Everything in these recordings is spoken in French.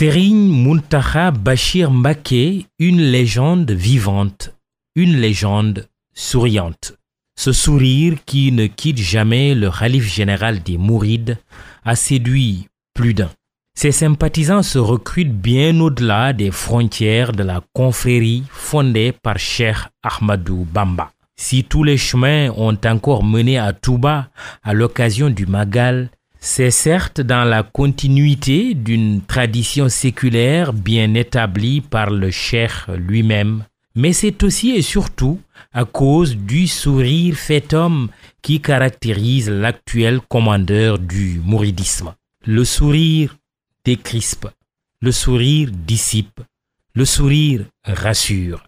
Serigne Muntaha Bachir Mbake, une légende vivante, une légende souriante. Ce sourire qui ne quitte jamais le Khalif général des Mourides a séduit plus d'un. Ses sympathisants se recrutent bien au-delà des frontières de la confrérie fondée par Cheikh Ahmadou Bamba. Si tous les chemins ont encore mené à Touba à l'occasion du Magal, c'est certes dans la continuité d'une tradition séculaire bien établie par le cheikh lui-même, mais c'est aussi et surtout à cause du sourire fait homme qui caractérise l'actuel commandeur du mouridisme. Le sourire décrispe, le sourire dissipe, le sourire rassure.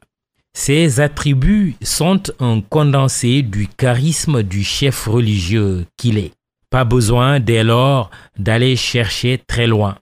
Ces attributs sont un condensé du charisme du chef religieux qu'il est. Pas besoin dès lors d'aller chercher très loin.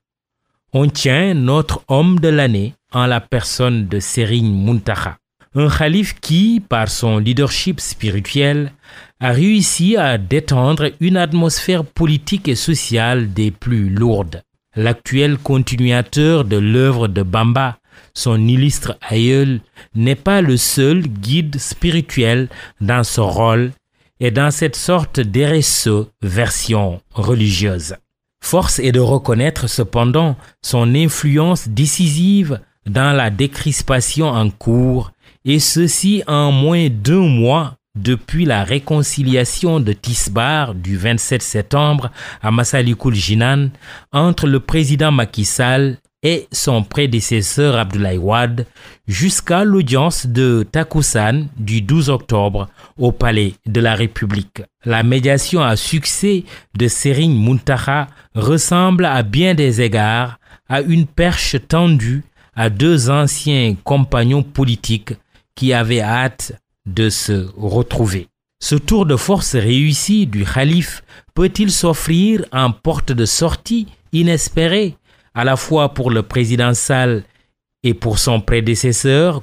On tient notre homme de l'année en la personne de Serigne Muntaha, un calife qui, par son leadership spirituel, a réussi à détendre une atmosphère politique et sociale des plus lourdes. L'actuel continuateur de l'œuvre de Bamba, son illustre aïeul, n'est pas le seul guide spirituel dans ce rôle et dans cette sorte d'RSE version religieuse. Force est de reconnaître cependant son influence décisive dans la décrispation en cours, et ceci en moins d'un mois depuis la réconciliation de Tisbar du 27 septembre à Massalikul Jinan entre le président Macky Sall et son prédécesseur Abdoulaye Wade jusqu'à l'audience de Takusan du 12 octobre au Palais de la République. La médiation à succès de Serigne Muntaha ressemble à bien des égards à une perche tendue à deux anciens compagnons politiques qui avaient hâte de se retrouver. Ce tour de force réussi du calife peut-il s'offrir en porte de sortie inespérée? À la fois pour le président Sall et pour son prédécesseur,